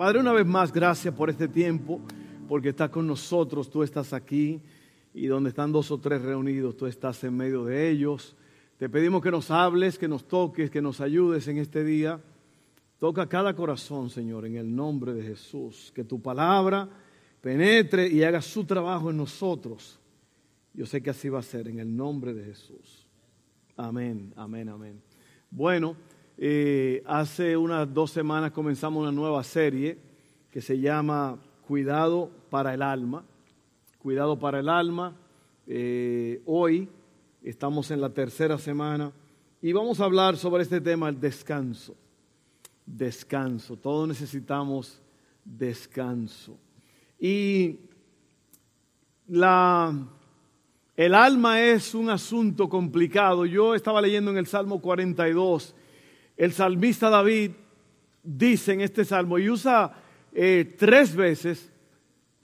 Padre, una vez más, gracias por este tiempo, porque estás con nosotros, tú estás aquí y donde están dos o tres reunidos, tú estás en medio de ellos. Te pedimos que nos hables, que nos toques, que nos ayudes en este día. Toca cada corazón, Señor, en el nombre de Jesús. Que tu palabra penetre y haga su trabajo en nosotros. Yo sé que así va a ser, en el nombre de Jesús. Amén, amén, amén. Bueno. Eh, hace unas dos semanas comenzamos una nueva serie que se llama Cuidado para el alma. Cuidado para el alma. Eh, hoy estamos en la tercera semana y vamos a hablar sobre este tema, el descanso. Descanso. Todos necesitamos descanso. Y la, el alma es un asunto complicado. Yo estaba leyendo en el Salmo 42 el salmista David dice en este salmo y usa eh, tres veces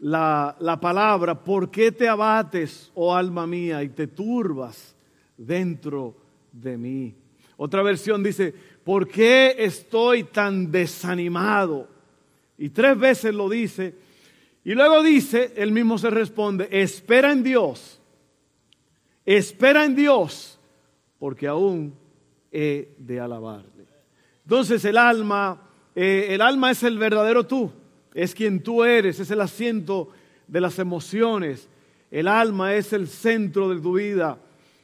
la, la palabra, ¿por qué te abates, oh alma mía, y te turbas dentro de mí? Otra versión dice, ¿por qué estoy tan desanimado? Y tres veces lo dice. Y luego dice, él mismo se responde, espera en Dios, espera en Dios, porque aún he de alabar. Entonces el alma, eh, el alma es el verdadero tú, es quien tú eres, es el asiento de las emociones. El alma es el centro de tu vida.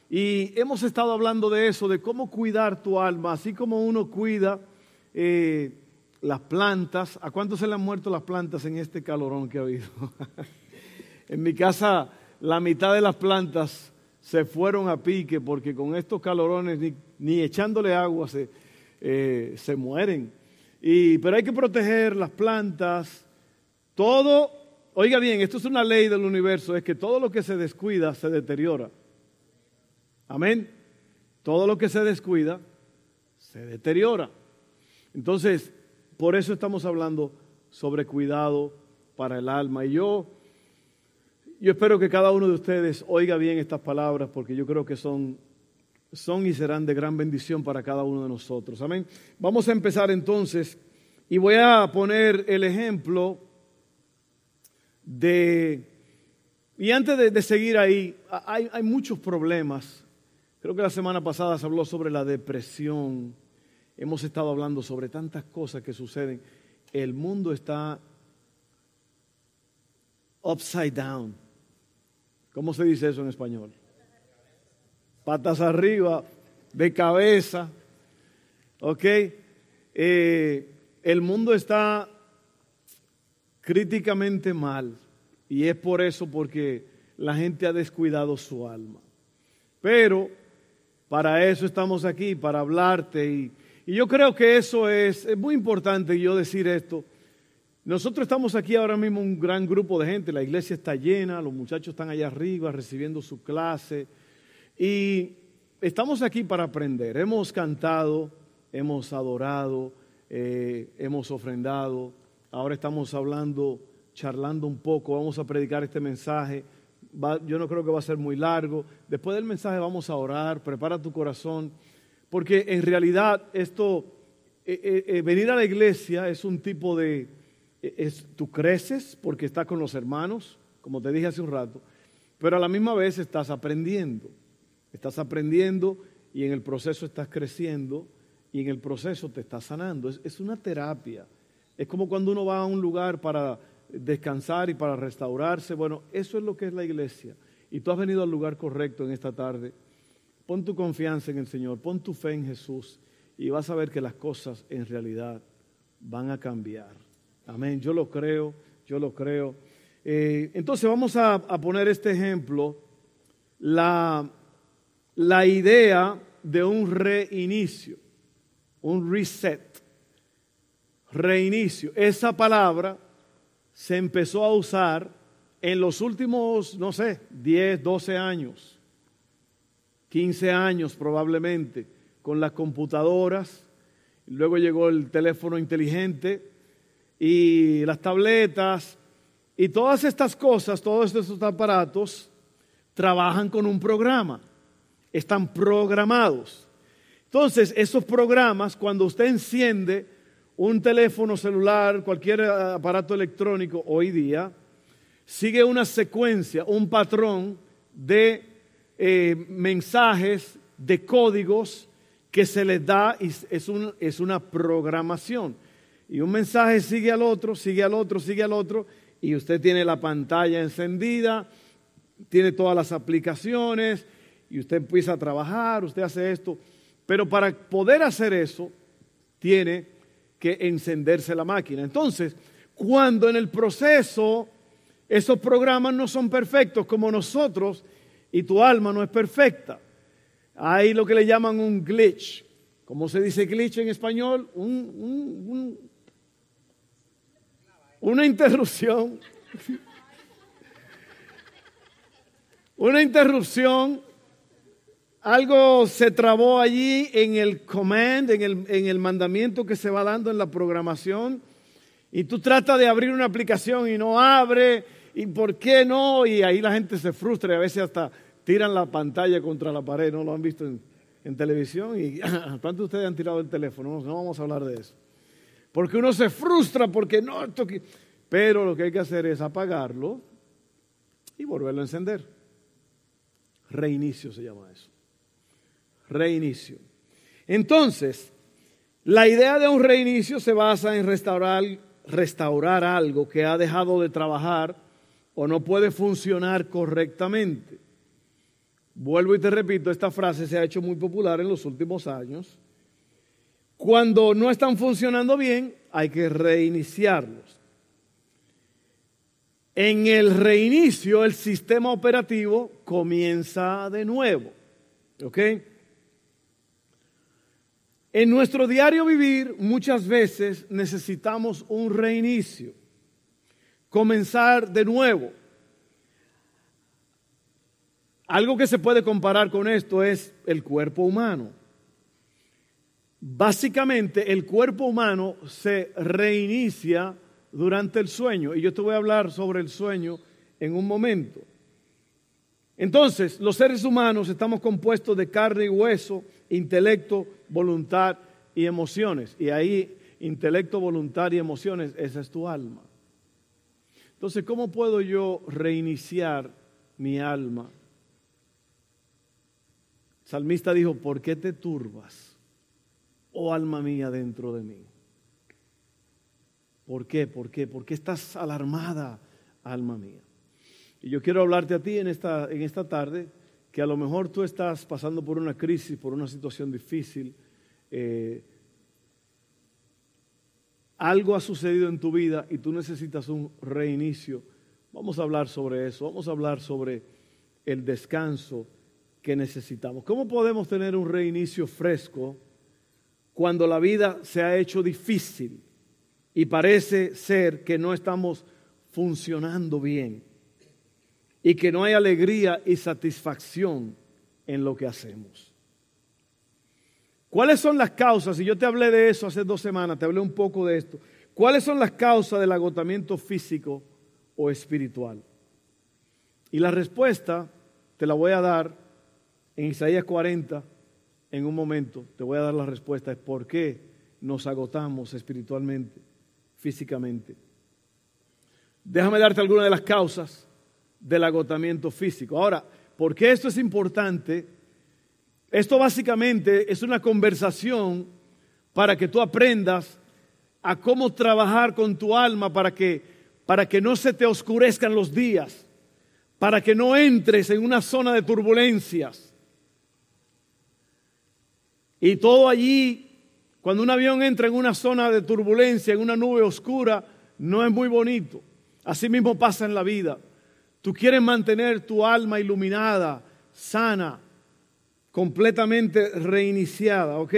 Y hemos estado hablando de eso, de cómo cuidar tu alma, así como uno cuida eh, las plantas. ¿A cuántos se le han muerto las plantas en este calorón que ha habido? en mi casa la mitad de las plantas se fueron a pique porque con estos calorones ni, ni echándole agua se, eh, se mueren. Y, pero hay que proteger las plantas. Todo, oiga bien, esto es una ley del universo, es que todo lo que se descuida se deteriora. Amén. Todo lo que se descuida se deteriora. Entonces, por eso estamos hablando sobre cuidado para el alma. Y yo, yo espero que cada uno de ustedes oiga bien estas palabras porque yo creo que son son y serán de gran bendición para cada uno de nosotros. Amén. Vamos a empezar entonces y voy a poner el ejemplo de... Y antes de, seguir ahí, hay, hay muchos problemas. Creo que la semana pasada se habló sobre la depresión. Hemos estado hablando sobre tantas cosas que suceden. El mundo está upside down. ¿Cómo se dice eso en español? Patas arriba, de cabeza. ¿Ok? Eh, el mundo está críticamente mal y es por eso porque la gente ha descuidado su alma. Pero para eso estamos aquí, para hablarte y, y yo creo que eso es, es muy importante yo decir esto. Nosotros estamos aquí ahora mismo un gran grupo de gente, la iglesia está llena, los muchachos están allá arriba recibiendo su clase y estamos aquí para aprender. Hemos cantado, hemos adorado, eh, hemos ofrendado. Ahora estamos hablando, charlando un poco. Vamos a predicar este mensaje. yo no creo que va a ser muy largo. Después del mensaje vamos a orar. Prepara tu corazón. Porque en realidad esto, eh, eh, venir a la iglesia es un tipo de... Es, tú creces porque estás con los hermanos, como te dije hace un rato, pero a la misma vez estás aprendiendo. Estás aprendiendo y en el proceso estás creciendo y en el proceso te estás sanando. Es, una terapia. Es como cuando uno va a un lugar para descansar y para restaurarse. Bueno, eso es lo que es la iglesia. Y tú has venido al lugar correcto en esta tarde. Pon tu confianza en el Señor, pon tu fe en Jesús y vas a ver que las cosas en realidad van a cambiar. Amén. Yo lo creo, yo lo creo. Eh, entonces vamos a poner este ejemplo. La, la idea de un reinicio, un reset, reinicio. Esa palabra se empezó a usar en los últimos, no sé, 10, 12 años, 15 años probablemente, con las computadoras, luego llegó el teléfono inteligente y las tabletas. Y todas estas cosas, todos estos aparatos trabajan con un programa están programados. Entonces, esos programas, cuando usted enciende un teléfono celular, cualquier aparato electrónico hoy día, sigue una secuencia, un patrón de eh, mensajes, de códigos que se les da y es una programación. Y un mensaje sigue al otro, sigue al otro, sigue al otro, y usted tiene la pantalla encendida, tiene todas las aplicaciones, y usted empieza a trabajar, usted hace esto. Pero para poder hacer eso, tiene que encenderse la máquina. Entonces, cuando en el proceso esos programas no son perfectos como nosotros y tu alma no es perfecta, hay lo que le llaman un glitch. ¿Cómo se dice glitch en español? una interrupción. una interrupción algo se trabó allí en el command, en el, en el mandamiento que se va dando en la programación. Y tú tratas de abrir una aplicación y no abre. ¿Y por qué no? Y ahí la gente se frustra y a veces hasta tiran la pantalla contra la pared. ¿No lo han visto en, televisión? ¿Y cuántos de ustedes han tirado el teléfono? No, vamos a hablar de eso. Porque uno se frustra porque no... Pero lo que hay que hacer es apagarlo y volverlo a encender. Reinicio se llama eso reinicio. Entonces, la idea de un reinicio se basa en restaurar, restaurar algo que ha dejado de trabajar o no puede funcionar correctamente. Vuelvo y te repito, esta frase se ha hecho muy popular en los últimos años. Cuando no están funcionando bien, hay que reiniciarlos. En el reinicio, el sistema operativo comienza de nuevo. ¿Ok? En nuestro diario vivir muchas veces necesitamos un reinicio, comenzar de nuevo. Algo que se puede comparar con esto es el cuerpo humano. Básicamente el cuerpo humano se reinicia durante el sueño y yo te voy a hablar sobre el sueño en un momento. Entonces, los seres humanos estamos compuestos de carne y hueso, intelecto, voluntad y emociones. Y ahí, intelecto, voluntad y emociones, esa es tu alma. Entonces, ¿cómo puedo yo reiniciar mi alma? El salmista dijo, ¿por qué te turbas, oh alma mía, dentro de mí? ¿Por qué? ¿Por qué? ¿Por qué estás alarmada, alma mía? Y yo quiero hablarte a ti en esta, en esta tarde que a lo mejor tú estás pasando por una crisis, por una situación difícil. Eh, algo ha sucedido en tu vida y tú necesitas un reinicio. Vamos a hablar sobre eso, vamos a hablar sobre el descanso que necesitamos. ¿Cómo podemos tener un reinicio fresco cuando la vida se ha hecho difícil y parece ser que no estamos funcionando bien? Y que no hay alegría y satisfacción en lo que hacemos. ¿Cuáles son las causas? Y yo te hablé de eso hace dos semanas, te hablé un poco de esto. ¿Cuáles son las causas del agotamiento físico o espiritual? Y la respuesta te la voy a dar en Isaías 40 en un momento. Te voy a dar la respuesta. Es por qué nos agotamos espiritualmente, físicamente. Déjame darte algunas de las causas del agotamiento físico. Ahora, ¿por qué esto es importante? Esto básicamente es una conversación para que tú aprendas a cómo trabajar con tu alma para que, para que no se te oscurezcan los días, para que no entres en una zona de turbulencias. Y todo allí, cuando un avión entra en una zona de turbulencia, en una nube oscura, no es muy bonito. Así mismo pasa en la vida. Tú quieres mantener tu alma iluminada, sana, completamente reiniciada, ¿ok?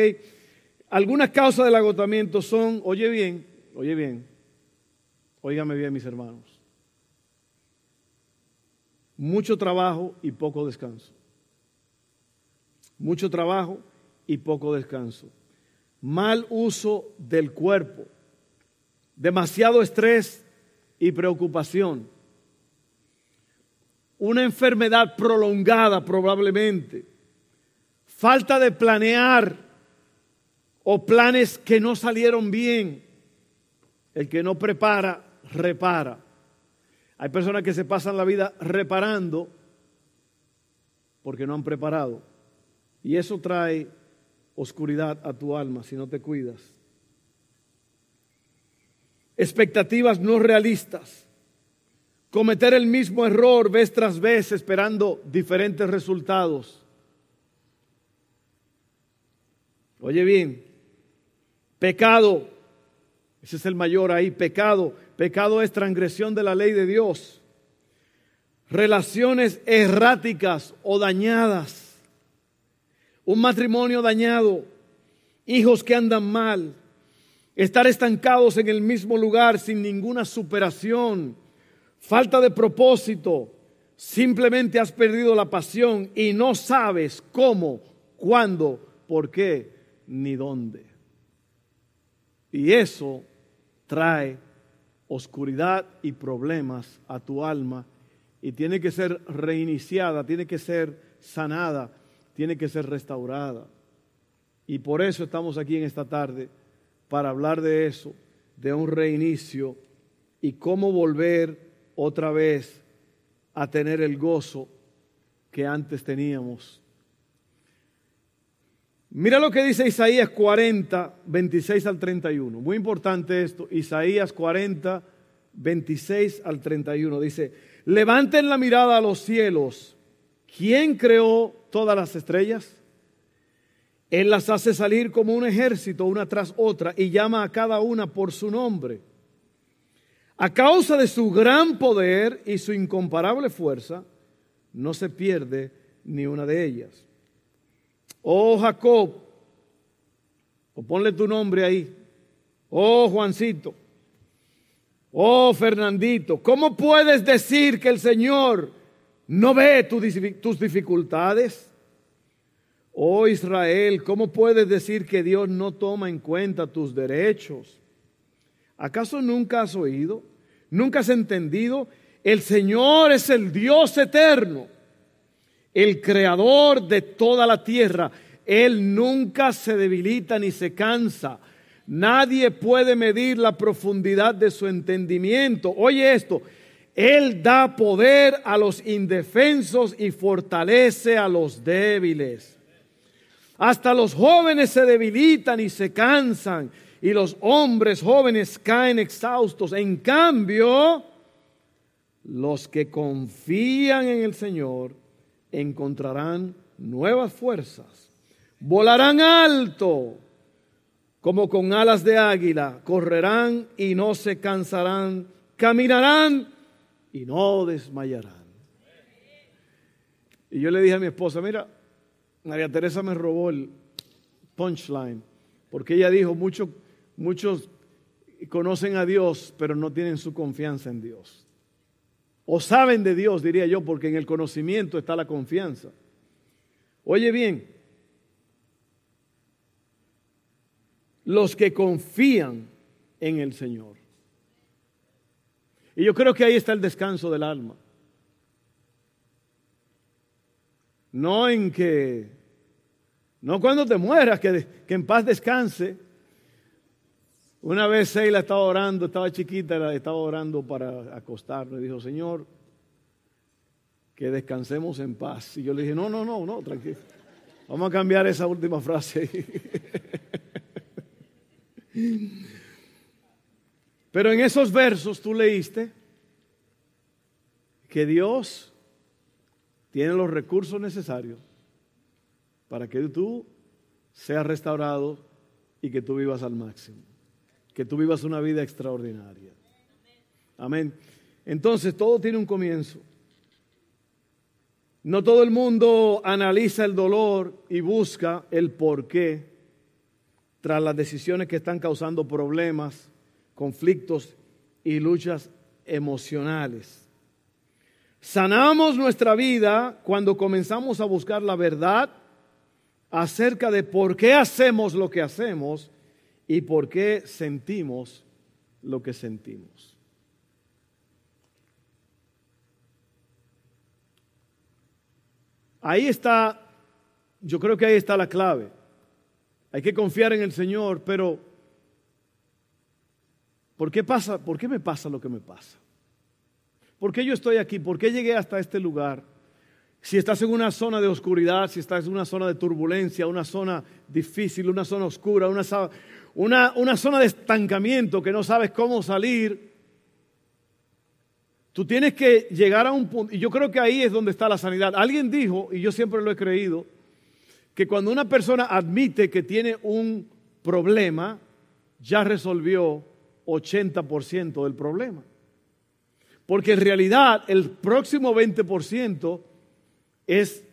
Algunas causas del agotamiento son, oye bien, oye bien, óigame bien mis hermanos, mucho trabajo y poco descanso. Mucho trabajo y poco descanso. Mal uso del cuerpo. Demasiado estrés y preocupación una enfermedad prolongada probablemente, falta de planear o planes que no salieron bien, El que no prepara, repara. Hay personas que se pasan la vida reparando porque no han preparado. Y eso trae oscuridad a tu alma si no te cuidas. Expectativas no realistas. Cometer el mismo error vez tras vez esperando diferentes resultados. Oye bien, pecado, ese es el mayor ahí, pecado. Pecado es transgresión de la ley de Dios. Relaciones erráticas o dañadas. Un matrimonio dañado. Hijos que andan mal. Estar estancados en el mismo lugar sin ninguna superación. Falta de propósito. Simplemente has perdido la pasión y no sabes cómo, cuándo, por qué ni dónde. Y eso trae oscuridad y problemas a tu alma y tiene que ser reiniciada, tiene que ser sanada, tiene que ser restaurada. Y por eso estamos aquí en esta tarde, para hablar de eso, de un reinicio y cómo volver otra vez a tener el gozo que antes teníamos Mira lo que dice Isaías 40, 26 al 31. Muy importante esto. Isaías 40, 26 al 31. Dice, levanten la mirada a los cielos. ¿Quién creó todas las estrellas? Él las hace salir como un ejército, una tras otra, y llama a cada una por su nombre. A causa de su gran poder y su incomparable fuerza, no se pierde ni una de ellas. Oh Jacob, o ponle tu nombre ahí. Oh Juancito. Oh Fernandito, ¿cómo puedes decir que el Señor no ve tus dificultades? Oh Israel, ¿cómo puedes decir que Dios no toma en cuenta tus derechos? ¿Acaso nunca has oído? ¿Nunca has entendido? El Señor es el Dios eterno el creador de toda la tierra. Él nunca se debilita ni se cansa. Nadie puede medir la profundidad de su entendimiento. Oye esto, Él da poder a los indefensos y fortalece a los débiles. Hasta los jóvenes se debilitan y se cansan y los hombres jóvenes caen exhaustos. En cambio, los que confían en el Señor, encontrarán nuevas fuerzas, volarán alto como con alas de águila, correrán y no se cansarán, caminarán y no desmayarán. Y yo le dije a mi esposa, mira, María Teresa me robó el punchline, porque ella dijo, muchos, muchos conocen a Dios, pero no tienen su confianza en Dios. O saben de Dios, diría yo, porque en el conocimiento está la confianza. Oye bien, los que confían en el Señor. Y yo creo que ahí está el descanso del alma. No en que, no cuando te mueras, que, que en paz descanse, una vez Seila estaba orando, estaba chiquita, estaba orando para acostarme. Dijo, Señor, que descansemos en paz. Y yo le dije, no, no, no, no, tranquilo. Vamos a cambiar esa última frase. Pero en esos versos tú leíste que Dios tiene los recursos necesarios para que tú seas restaurado y que tú vivas al máximo que tú vivas una vida extraordinaria. Amén. Entonces, todo tiene un comienzo. No todo el mundo analiza el dolor y busca el porqué tras las decisiones que están causando problemas, conflictos y luchas emocionales. Sanamos nuestra vida cuando comenzamos a buscar la verdad acerca de por qué hacemos lo que hacemos y por qué sentimos lo que sentimos. Ahí está, yo creo que ahí está la clave. Hay que confiar en el Señor, pero ¿Por qué, pasa, ¿Por qué me pasa lo que me pasa? ¿Por qué yo estoy aquí? ¿Por qué llegué hasta este lugar? Si estás en una zona de oscuridad, si estás en una zona de turbulencia, una zona difícil, una zona oscura, una, una, una zona de estancamiento que no sabes cómo salir, tú tienes que llegar a un punto, y yo creo que ahí es donde está la sanidad. Alguien dijo, y yo siempre lo he creído, que cuando una persona admite que tiene un problema, ya resolvió 80% del problema. Porque en realidad el próximo 20% es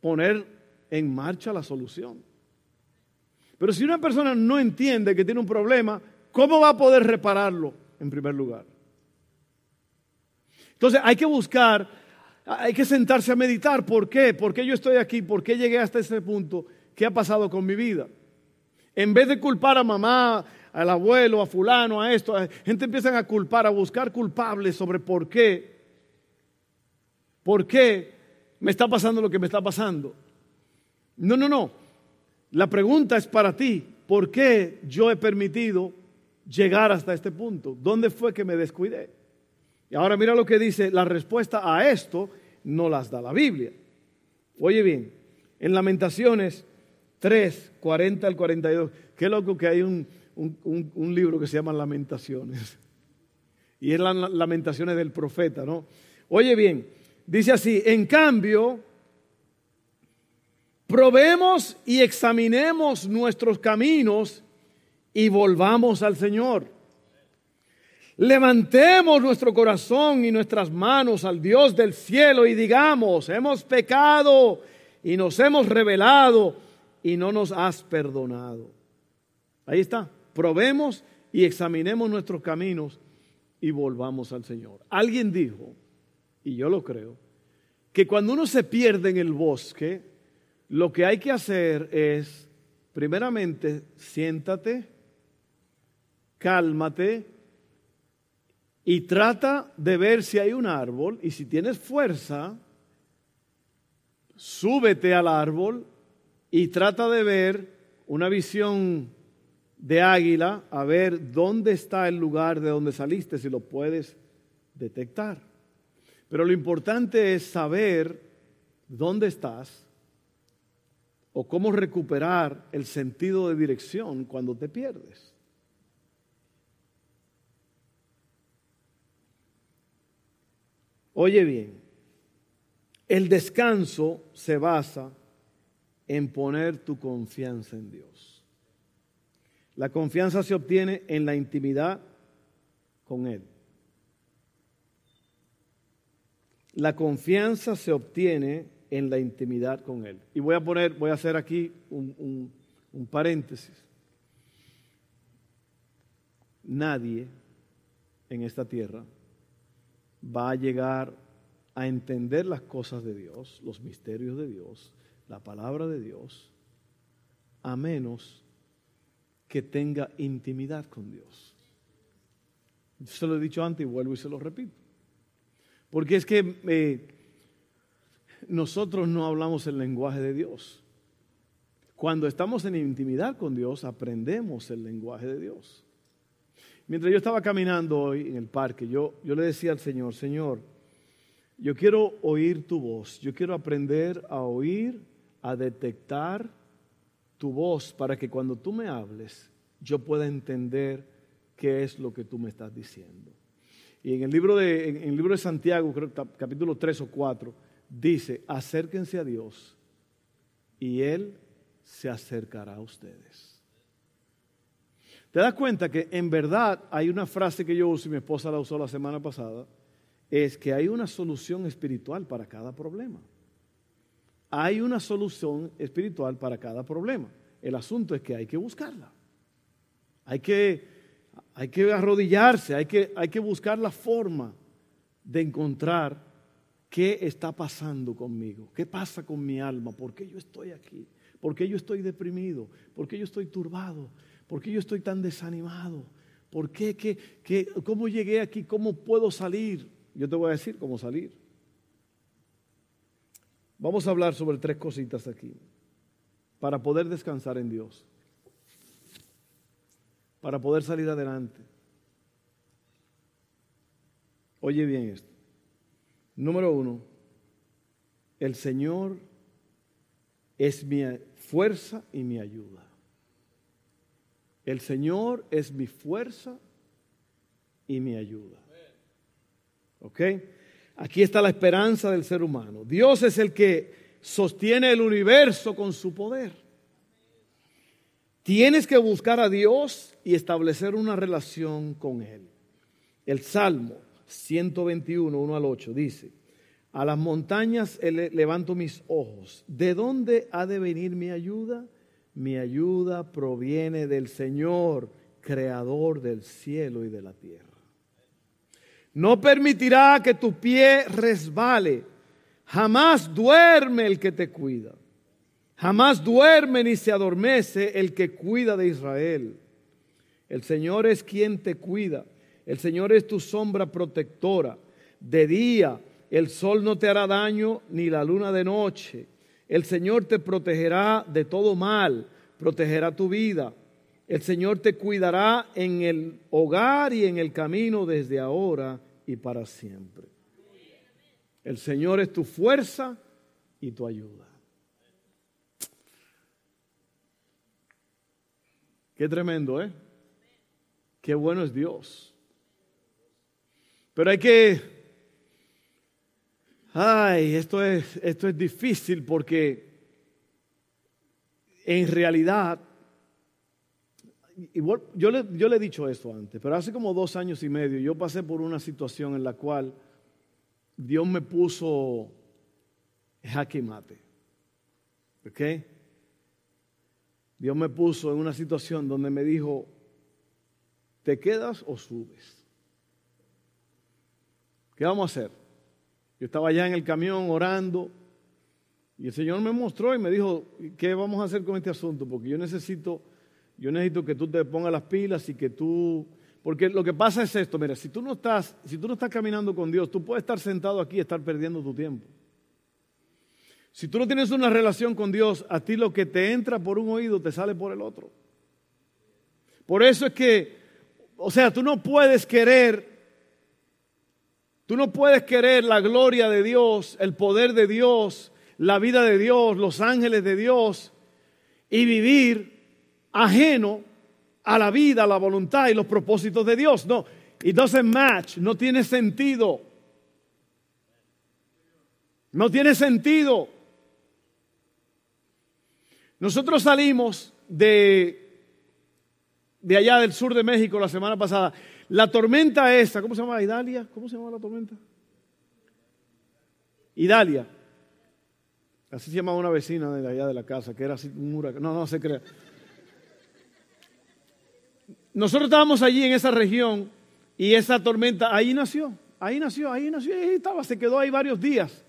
poner en marcha la solución. Pero si una persona no entiende que tiene un problema, ¿cómo va a poder repararlo en primer lugar? Entonces hay que buscar, hay que sentarse a meditar. ¿Por qué? ¿Por qué yo estoy aquí? ¿Por qué llegué hasta ese punto? ¿Qué ha pasado con mi vida? En vez de culpar a mamá, al abuelo, a fulano, a esto, gente empieza a culpar, a buscar culpables sobre por qué. ¿Por qué me está pasando lo que me está pasando? No, no, no. La pregunta es para ti. ¿Por qué yo he permitido llegar hasta este punto? ¿Dónde fue que me descuidé? Y ahora mira lo que dice, la respuesta a esto no las da la Biblia. Oye bien, en Lamentaciones 3, 40 al 42, qué loco que hay un, un, libro que se llama Lamentaciones. Y es las lamentaciones del profeta, ¿no? Oye bien, dice así, en cambio, probemos y examinemos nuestros caminos y volvamos al Señor. Levantemos nuestro corazón y nuestras manos al Dios del cielo y digamos, hemos pecado y nos hemos rebelado y no nos has perdonado. Ahí está probemos y examinemos nuestros caminos y volvamos al Señor. Alguien dijo, y yo lo creo, que cuando uno se pierde en el bosque, lo que hay que hacer es, primeramente, siéntate, cálmate y trata de ver si hay un árbol y si tienes fuerza, súbete al árbol y trata de ver una visión de águila a ver dónde está el lugar de donde saliste, si lo puedes detectar. Pero lo importante es saber dónde estás o cómo recuperar el sentido de dirección cuando te pierdes. Oye bien, el descanso se basa en poner tu confianza en Dios. La confianza se obtiene en la intimidad con Él. La confianza se obtiene en la intimidad con Él. Y voy a poner, voy a hacer aquí un, un paréntesis. Nadie en esta tierra va a llegar a entender las cosas de Dios, los misterios de Dios, la palabra de Dios, a menos que tenga intimidad con Dios. Se lo he dicho antes y vuelvo y se lo repito. Porque es que eh, nosotros no hablamos el lenguaje de Dios. Cuando estamos en intimidad con Dios, aprendemos el lenguaje de Dios. Mientras yo estaba caminando hoy en el parque, yo, yo le decía al Señor, Señor, yo quiero oír tu voz, yo quiero aprender a oír, a detectar tu voz para que cuando tú me hables yo pueda entender qué es lo que tú me estás diciendo. Y en el libro de, en el libro de Santiago, creo, capítulo 3 o 4, dice, acérquense a Dios y Él se acercará a ustedes. ¿Te das cuenta que en verdad hay una frase que yo uso y mi esposa la usó la semana pasada? Es que hay una solución espiritual para cada problema. Hay una solución espiritual para cada problema. El asunto es que hay que buscarla. Hay que, hay que arrodillarse, hay que, hay que buscar la forma de encontrar qué está pasando conmigo, qué pasa con mi alma, por qué yo estoy aquí, por qué yo estoy deprimido, por qué yo estoy turbado, por qué yo estoy tan desanimado, por qué, qué, qué cómo llegué aquí, cómo puedo salir. Yo te voy a decir cómo salir. Vamos a hablar sobre tres cositas aquí para poder descansar en Dios. para poder salir adelante. Oye bien esto. Número uno, el Señor es mi fuerza y mi ayuda. El Señor es mi fuerza y mi ayuda. ¿Ok? Aquí está la esperanza del ser humano. Dios es el que sostiene el universo con su poder. Tienes que buscar a Dios y establecer una relación con Él. El Salmo 121, 1 al 8 dice, a las montañas levanto mis ojos. ¿De dónde ha de venir mi ayuda? Mi ayuda proviene del Señor, creador del cielo y de la tierra. No permitirá que tu pie resbale. Jamás duerme el que te cuida. Jamás duerme ni se adormece el que cuida de Israel. El Señor es quien te cuida. El Señor es tu sombra protectora. De día el sol no te hará daño ni la luna de noche. El Señor te protegerá de todo mal, protegerá tu vida. El Señor te cuidará en el hogar y en el camino desde ahora y para siempre. El Señor es tu fuerza y tu ayuda. Qué tremendo, ¿eh? Qué bueno es Dios. Pero hay que... Ay, esto es, esto es difícil porque en realidad yo le, yo le he dicho esto antes, pero hace como dos años y medio yo pasé por una situación en la cual Dios me puso jaque mate. ¿Ok? Dios me puso en una situación donde me dijo, ¿te quedas o subes? ¿Qué vamos a hacer? Yo estaba allá en el camión orando y el Señor me mostró y me dijo, ¿qué vamos a hacer con este asunto? Porque yo necesito yo necesito que tú te pongas las pilas y que tú... Porque lo que pasa es esto, mira, si tú no estás, si tú no estás caminando con Dios, tú puedes estar sentado aquí y estar perdiendo tu tiempo. Si tú no tienes una relación con Dios, a ti lo que te entra por un oído te sale por el otro. Por eso es que, o sea, tú no puedes querer, tú no puedes querer la gloria de Dios, el poder de Dios, la vida de Dios, los ángeles de Dios y vivir ajeno a la vida, a la voluntad y los propósitos de Dios. No, it doesn't match, no tiene sentido. No tiene sentido. Nosotros salimos de, de allá del sur de México la semana pasada. La tormenta esta, ¿cómo se llama? Idalia. ¿Cómo se llama la tormenta? Idalia. Así se llamaba una vecina de allá de la casa, que era así un huracán. No, no se crea. Nosotros estábamos allí en esa región y esa tormenta ahí nació, ahí nació, ahí nació, ahí estaba, se quedó ahí varios días.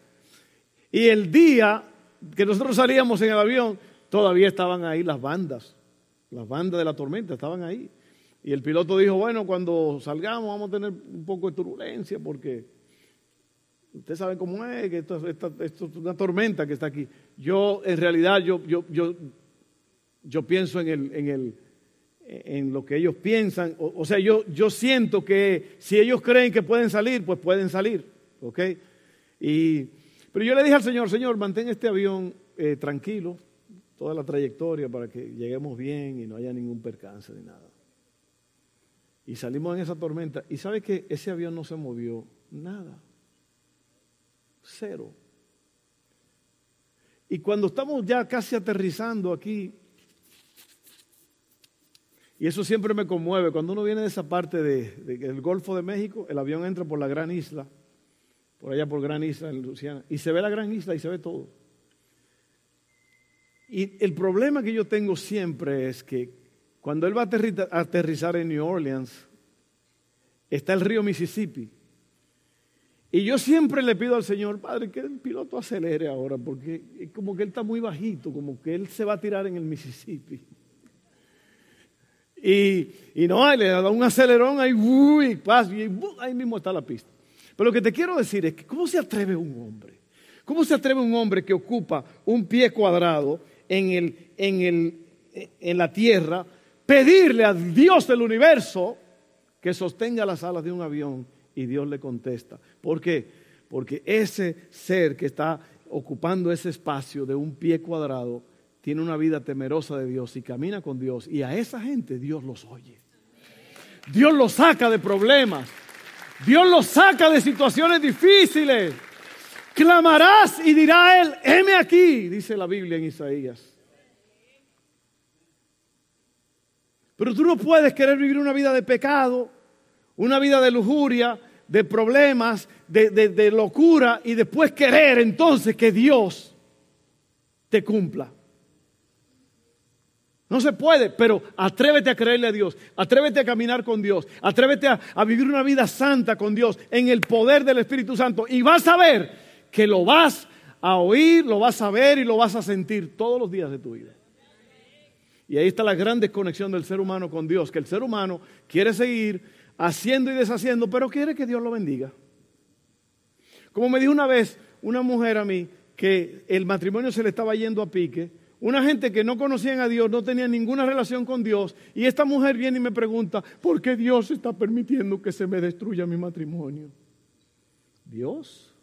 Y el día que nosotros salíamos en el avión, todavía estaban ahí las bandas, las bandas de la tormenta estaban ahí. Y el piloto dijo, bueno, cuando salgamos vamos a tener un poco de turbulencia porque usted sabe cómo es, que esto, es una tormenta que está aquí. Yo, en realidad, yo, yo, yo, pienso en el, en el en lo que ellos piensan. O, sea, yo, yo siento que si ellos creen que pueden salir, pues pueden salir. ¿Ok? Y, pero yo le dije al Señor, Señor, mantén este avión eh, tranquilo toda la trayectoria para que lleguemos bien y no haya ningún percance ni nada. Y salimos en esa tormenta. Y sabe que ese avión no se movió nada. Cero. Y cuando estamos ya casi aterrizando aquí, y eso siempre me conmueve. Cuando uno viene de esa parte del Golfo de México, el avión entra por la gran isla, por allá por Gran Isla en Luciana, y se ve la gran isla y se ve todo. Y el problema que yo tengo siempre es que cuando él va a aterrizar en New Orleans, está el río Mississippi. Y yo siempre le pido al Señor, Padre, que el piloto acelere ahora, porque como que él está muy bajito, como que él se va a tirar en el Mississippi. Y, no, le da un acelerón ahí, uy, ahí mismo está la pista. Pero lo que te quiero decir es que, ¿cómo se atreve un hombre? ¿Cómo se atreve un hombre que ocupa un pie cuadrado en, el, en, el, en la tierra pedirle a Dios del universo que sostenga las alas de un avión y Dios le contesta. ¿Por qué? Porque ese ser que está ocupando ese espacio de un pie cuadrado tiene una vida temerosa de Dios y camina con Dios y a esa gente Dios los oye. Dios los saca de problemas. Dios los saca de situaciones difíciles. Clamarás y dirá él, heme aquí, dice la Biblia en Isaías. Pero tú no puedes querer vivir una vida de pecado, una vida de lujuria, de problemas, de, locura y después querer entonces que Dios te cumpla. No se puede, pero atrévete a creerle a Dios, atrévete a caminar con Dios, atrévete a, a, vivir una vida santa con Dios en el poder del Espíritu Santo y vas a ver que lo vas a oír, lo vas a ver y lo vas a sentir todos los días de tu vida. Y ahí está la gran desconexión del ser humano con Dios, que el ser humano quiere seguir haciendo y deshaciendo, pero quiere que Dios lo bendiga. Como me dijo una vez una mujer a mí que el matrimonio se le estaba yendo a pique, una gente que no conocían a Dios, no tenía ninguna relación con Dios, y esta mujer viene y me pregunta, ¿por qué Dios está permitiendo que se me destruya mi matrimonio? Dios.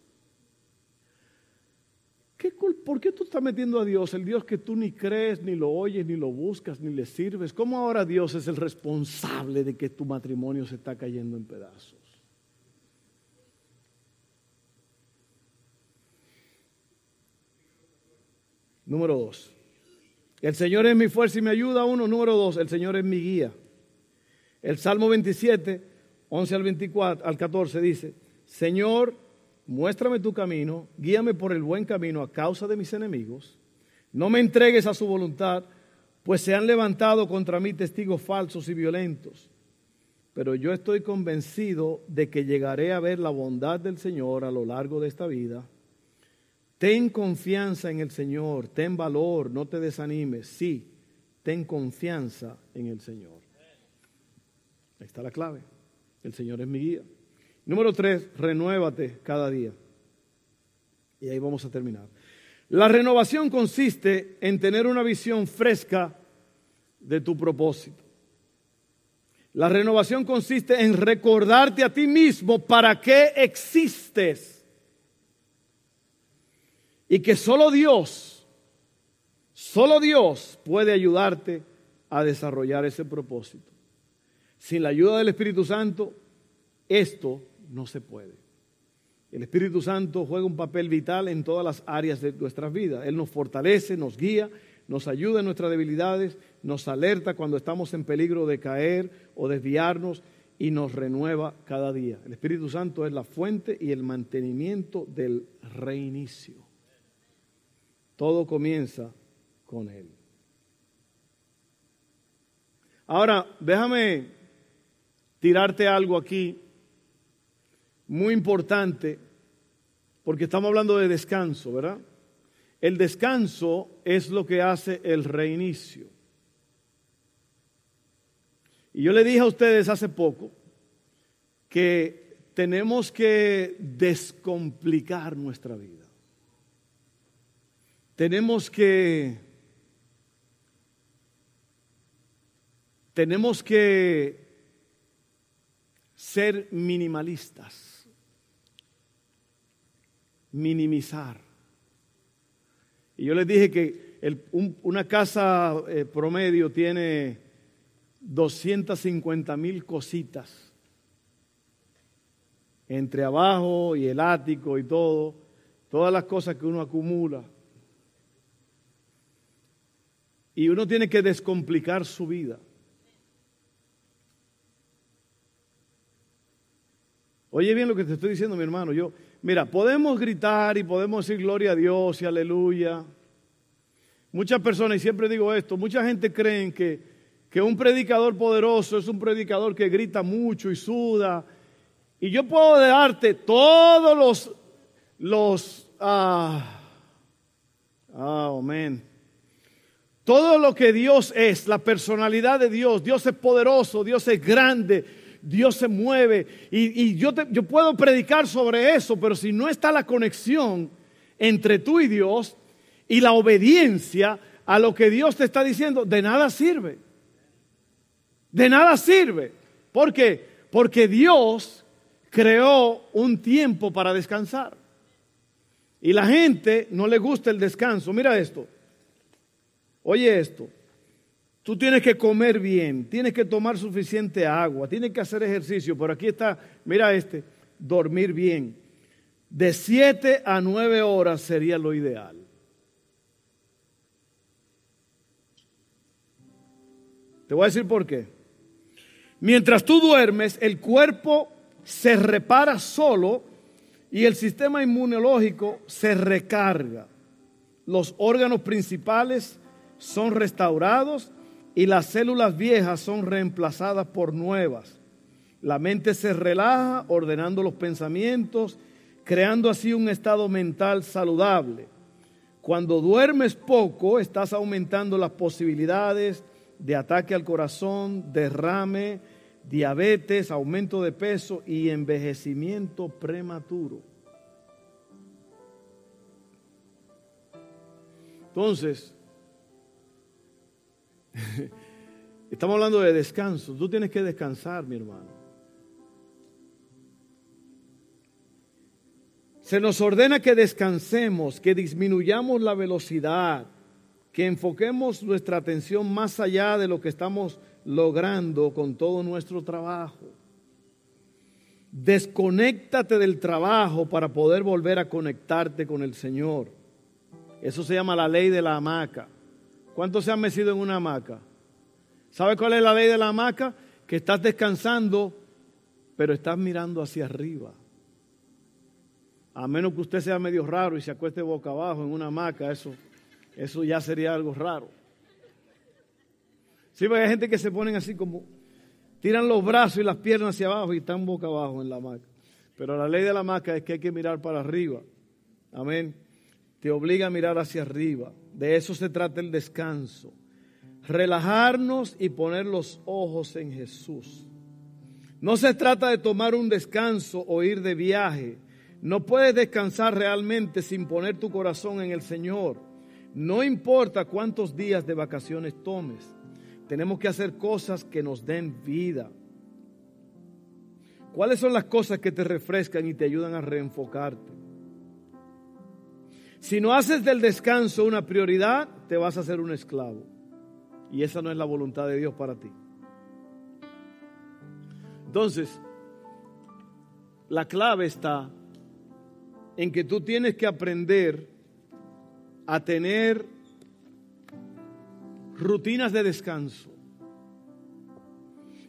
¿Por qué tú estás metiendo a Dios, el Dios que tú ni crees, ni lo oyes, ni lo buscas, ni le sirves? ¿Cómo ahora Dios es el responsable de que tu matrimonio se está cayendo en pedazos? Número dos. El Señor es mi fuerza y me ayuda. Uno. Número dos. El Señor es mi guía. El Salmo 27, 11 al 24, al 14 dice, Señor, muéstrame tu camino, guíame por el buen camino a causa de mis enemigos, no me entregues a su voluntad, pues se han levantado contra mí testigos falsos y violentos. Pero yo estoy convencido de que llegaré a ver la bondad del Señor a lo largo de esta vida. Ten confianza en el Señor, ten valor, no te desanimes. Sí, ten confianza en el Señor. Ahí está la clave. El Señor es mi guía. Número tres, renuévate cada día. Y ahí vamos a terminar. La renovación consiste en tener una visión fresca de tu propósito. La renovación consiste en recordarte a ti mismo para qué existes. Y que solo Dios, solo Dios puede ayudarte a desarrollar ese propósito. Sin la ayuda del Espíritu Santo, esto no se puede. El Espíritu Santo juega un papel vital en todas las áreas de nuestras vidas. Él nos fortalece, nos guía, nos ayuda en nuestras debilidades, nos alerta cuando estamos en peligro de caer o desviarnos y nos renueva cada día. El Espíritu Santo es la fuente y el mantenimiento del reinicio. Todo comienza con Él. Ahora, déjame tirarte algo aquí muy importante porque estamos hablando de descanso, ¿verdad? El descanso es lo que hace el reinicio. Y yo le dije a ustedes hace poco que tenemos que descomplicar nuestra vida. Tenemos que tenemos que ser minimalistas minimizar. Y yo les dije que una casa eh, promedio tiene 250 mil cositas entre abajo y el ático y todo, todas las cosas que uno acumula. Y uno tiene que descomplicar su vida. Oye bien lo que te estoy diciendo, mi hermano. Yo, Mira, podemos gritar y podemos decir gloria a Dios y aleluya. Muchas personas, y siempre digo esto, mucha gente cree que, que un predicador poderoso es un predicador que grita mucho y suda. Y yo puedo darte todos los, los, ah, ah, amén. Todo lo que Dios es, la personalidad de Dios, Dios es poderoso, Dios es grande, Dios se mueve. Y, yo, yo puedo predicar sobre eso, pero si no está la conexión entre tú y Dios y la obediencia a lo que Dios te está diciendo, de nada sirve. De nada sirve. ¿Por qué? Porque Dios creó un tiempo para descansar. Y la gente no le gusta el descanso. Mira esto. Oye esto. Tú tienes que comer bien, tienes que tomar suficiente agua, tienes que hacer ejercicio. Pero aquí está, mira este, dormir bien. De 7 a 9 horas sería lo ideal. Te voy a decir por qué. Mientras tú duermes, el cuerpo se repara solo y el sistema inmunológico se recarga. Los órganos principales son restaurados y las células viejas son reemplazadas por nuevas. La mente se relaja ordenando los pensamientos, creando así un estado mental saludable. Cuando duermes poco, estás aumentando las posibilidades de ataque al corazón, derrame, diabetes, aumento de peso y envejecimiento prematuro. Entonces, estamos hablando de descanso. Tú tienes que descansar, mi hermano. Se nos ordena que descansemos, que disminuyamos la velocidad, que enfoquemos nuestra atención más allá de lo que estamos logrando con todo nuestro trabajo. Desconéctate del trabajo para poder volver a conectarte con el Señor. Eso se llama la ley de la hamaca. ¿Cuántos se han metido en una hamaca? ¿Sabe cuál es la ley de la hamaca? Que estás descansando, pero estás mirando hacia arriba. A menos que usted sea medio raro y se acueste boca abajo en una hamaca, eso, eso ya sería algo raro. Sí, porque hay gente que se ponen así como, tiran los brazos y las piernas hacia abajo y están boca abajo en la hamaca. Pero la ley de la hamaca es que hay que mirar para arriba. Amén. Te obliga a mirar hacia arriba. De eso se trata el descanso. Relajarnos y poner los ojos en Jesús. No se trata de tomar un descanso o ir de viaje. No puedes descansar realmente sin poner tu corazón en el Señor. No importa cuántos días de vacaciones tomes. Tenemos que hacer cosas que nos den vida. ¿Cuáles son las cosas que te refrescan y te ayudan a reenfocarte? Si no haces del descanso una prioridad, te vas a hacer un esclavo. Y esa no es la voluntad de Dios para ti. Entonces, la clave está en que tú tienes que aprender a tener rutinas de descanso.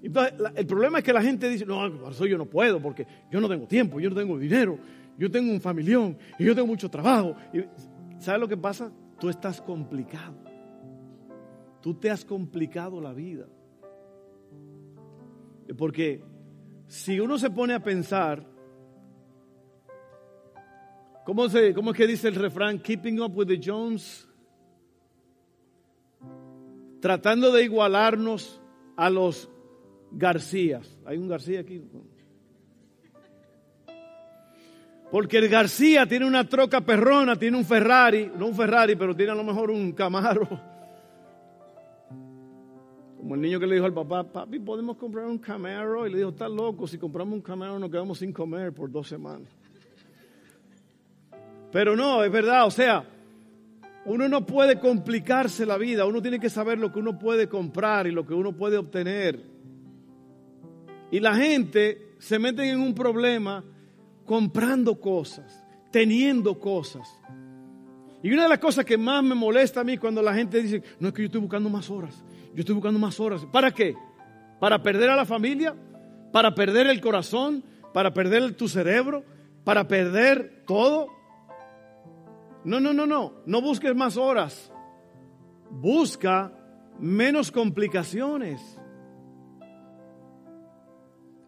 el problema es que la gente dice, no, yo no puedo, porque yo no tengo tiempo, yo no tengo dinero, yo tengo un familión y yo tengo mucho trabajo. ¿Sabes lo que pasa? Tú estás complicado. Tú te has complicado la vida. Porque si uno se pone a pensar, ¿cómo, ¿cómo es que dice el refrán? Keeping up with the Jones tratando de igualarnos a los Garcías. ¿Hay un García aquí? Porque el García tiene una troca perrona, tiene un Ferrari, no un Ferrari, pero tiene a lo mejor un Camaro. Como el niño que le dijo al papá, papi, podemos comprar un Camaro. Y le dijo, está loco, si compramos un Camaro nos quedamos sin comer por dos semanas. Pero no, es verdad, o sea, uno no puede complicarse la vida, uno tiene que saber lo que uno puede comprar y lo que uno puede obtener. Y la gente se mete en un problema comprando cosas, teniendo cosas. Y una de las cosas que más me molesta a mí cuando la gente dice, no es que yo estoy buscando más horas, yo estoy buscando más horas. ¿Para qué? ¿Para perder a la familia? ¿Para perder el corazón? ¿Para perder tu cerebro? ¿Para perder todo? No, no, no, no. No busques más horas. Busca menos complicaciones.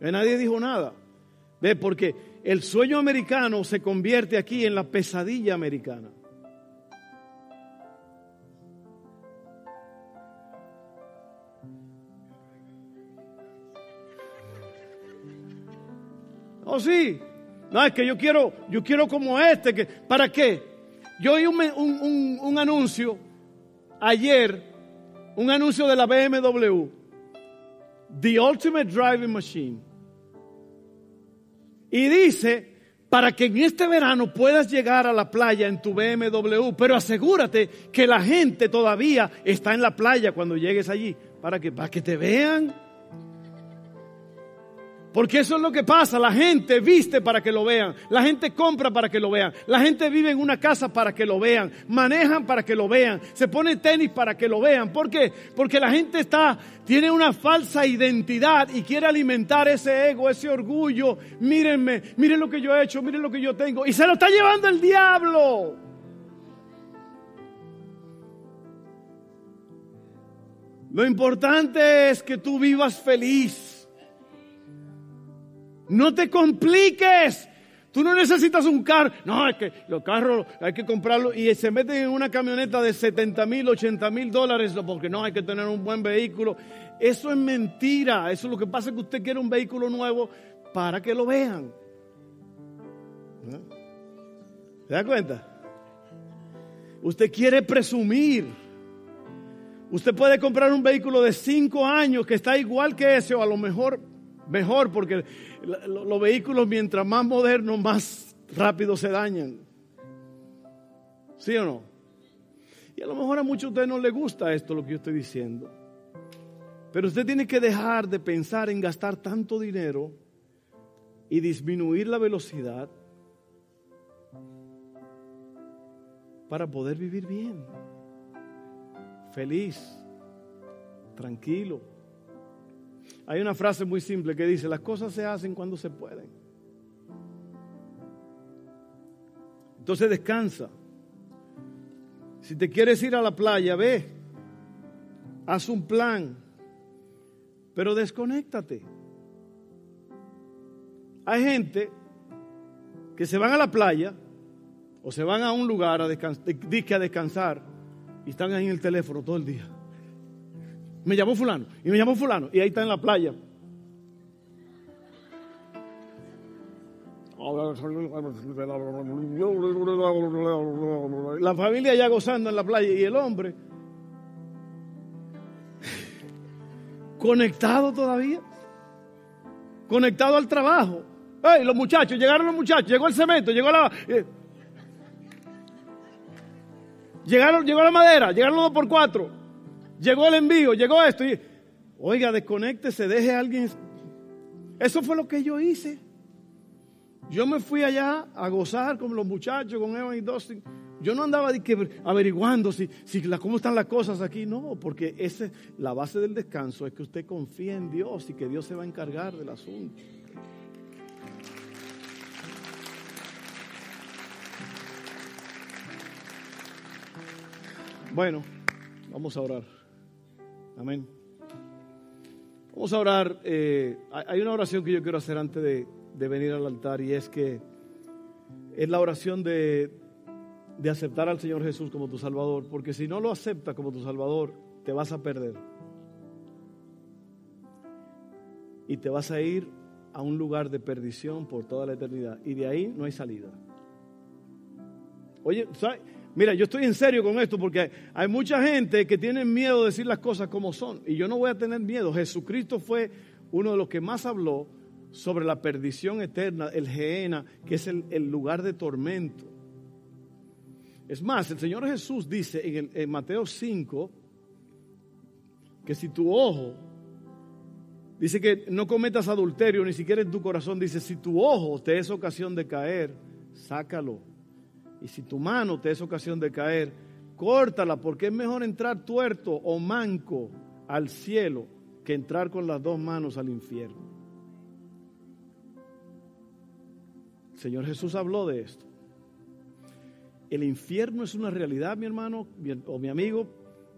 Y nadie dijo nada. Porque el sueño americano se convierte aquí en la pesadilla americana. Oh, sí. No, es que yo quiero, yo quiero como este. Que, ¿Para qué? Yo oí un, anuncio ayer, un anuncio de la BMW, The Ultimate Driving Machine. Y dice, para que en este verano puedas llegar a la playa en tu BMW, pero asegúrate que la gente todavía está en la playa cuando llegues allí, para que, para que te vean. Porque eso es lo que pasa. La gente viste para que lo vean. La gente compra para que lo vean. La gente vive en una casa para que lo vean. Manejan para que lo vean. Se pone tenis para que lo vean. ¿Por qué? Porque la gente está, tiene una falsa identidad y quiere alimentar ese ego, ese orgullo. Mírenme, miren lo que yo he hecho, miren lo que yo tengo. Y se lo está llevando el diablo. Lo importante es que tú vivas feliz. No te compliques. Tú no necesitas un carro. No, es que los carros hay que comprarlo y se meten en una camioneta de 70 mil, 80 mil dólares porque no hay que tener un buen vehículo. Eso es mentira. Eso es lo que pasa que usted quiere un vehículo nuevo para que lo vean. ¿Se da cuenta? Usted quiere presumir. Usted puede comprar un vehículo de 5 años que está igual que ese o a lo mejor mejor porque los vehículos mientras más modernos, más rápido se dañan. ¿Sí o no? Y a lo mejor a muchos de ustedes no les gusta esto, lo que yo estoy diciendo. Pero usted tiene que dejar de pensar en gastar tanto dinero y disminuir la velocidad para poder vivir bien, feliz, tranquilo. Hay una frase muy simple que dice, las cosas se hacen cuando se pueden. Entonces descansa. Si te quieres ir a la playa, ve. Haz un plan. Pero desconéctate. Hay gente que se van a la playa o se van a un lugar a, a descansar y están ahí en el teléfono todo el día me llamó fulano, y me llamó fulano, y ahí está en la playa. La familia ya gozando en la playa y el hombre conectado todavía, conectado al trabajo. Hey, los muchachos, llegaron los muchachos, llegó el cemento, llegó la... Eh, llegaron, llegó la madera, llegaron los dos por cuatro. Llegó el envío, llegó esto. Y, oiga, desconéctese, deje a alguien. Eso fue lo que yo hice. Yo me fui allá a gozar con los muchachos, con Evan y Dustin. Yo no andaba averiguando si, si cómo están las cosas aquí. No, porque ese, la base del descanso es que usted confíe en Dios y que Dios se va a encargar del asunto. Bueno, vamos a orar. Amén. Vamos a orar. Eh, hay una oración que yo quiero hacer antes de, venir al altar y es que es la oración de, de aceptar al Señor Jesús como tu Salvador, porque si no lo aceptas como tu Salvador, te vas a perder. Y te vas a ir a un lugar de perdición por toda la eternidad. Y de ahí no hay salida. Oye, ¿sabes? Mira, yo estoy en serio con esto porque hay mucha gente que tiene miedo de decir las cosas como son. Y yo no voy a tener miedo. Jesucristo fue uno de los que más habló sobre la perdición eterna, el Geena, que es el, lugar de tormento. Es más, el Señor Jesús dice en, en Mateo 5 que si tu ojo, dice que no cometas adulterio ni siquiera en tu corazón, dice, si tu ojo te es ocasión de caer, sácalo y si tu mano te es ocasión de caer, córtala, porque es mejor entrar tuerto o manco al cielo que entrar con las dos manos al infierno. El Señor Jesús habló de esto. El infierno es una realidad, mi hermano o mi amigo,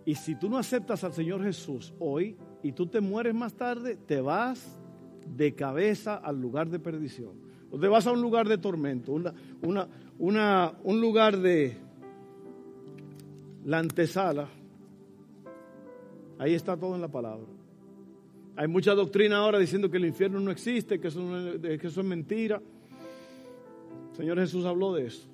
y si tú no aceptas al Señor Jesús hoy y tú te mueres más tarde, te vas de cabeza al lugar de perdición. Te vas a un lugar de tormento, una, una, una, un lugar de la antesala, ahí está todo en la palabra. Hay mucha doctrina ahora diciendo que el infierno no existe, que eso, que eso es mentira. El Señor Jesús habló de eso.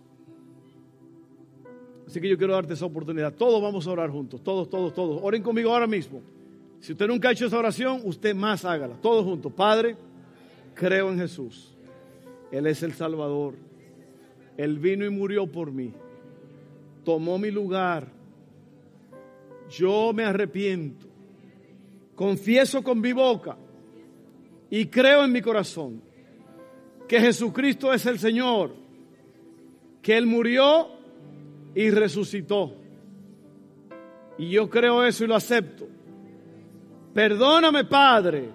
Así que yo quiero darte esa oportunidad. Todos vamos a orar juntos, todos, todos, todos. Oren conmigo ahora mismo. Si usted nunca ha hecho esa oración, usted más hágala. Todos juntos. Padre, creo en Jesús. Él es el Salvador. Él vino y murió por mí. Tomó mi lugar. Yo me arrepiento. Confieso con mi boca y creo en mi corazón que Jesucristo es el Señor, que Él murió y resucitó. Y yo creo eso y lo acepto. Perdóname, Padre.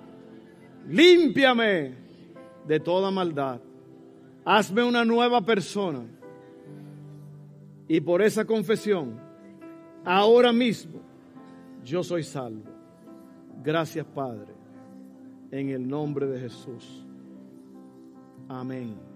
Límpiame de toda maldad. Hazme una nueva persona. Y por esa confesión, ahora mismo, yo soy salvo. Gracias, Padre. En el nombre de Jesús. Amén.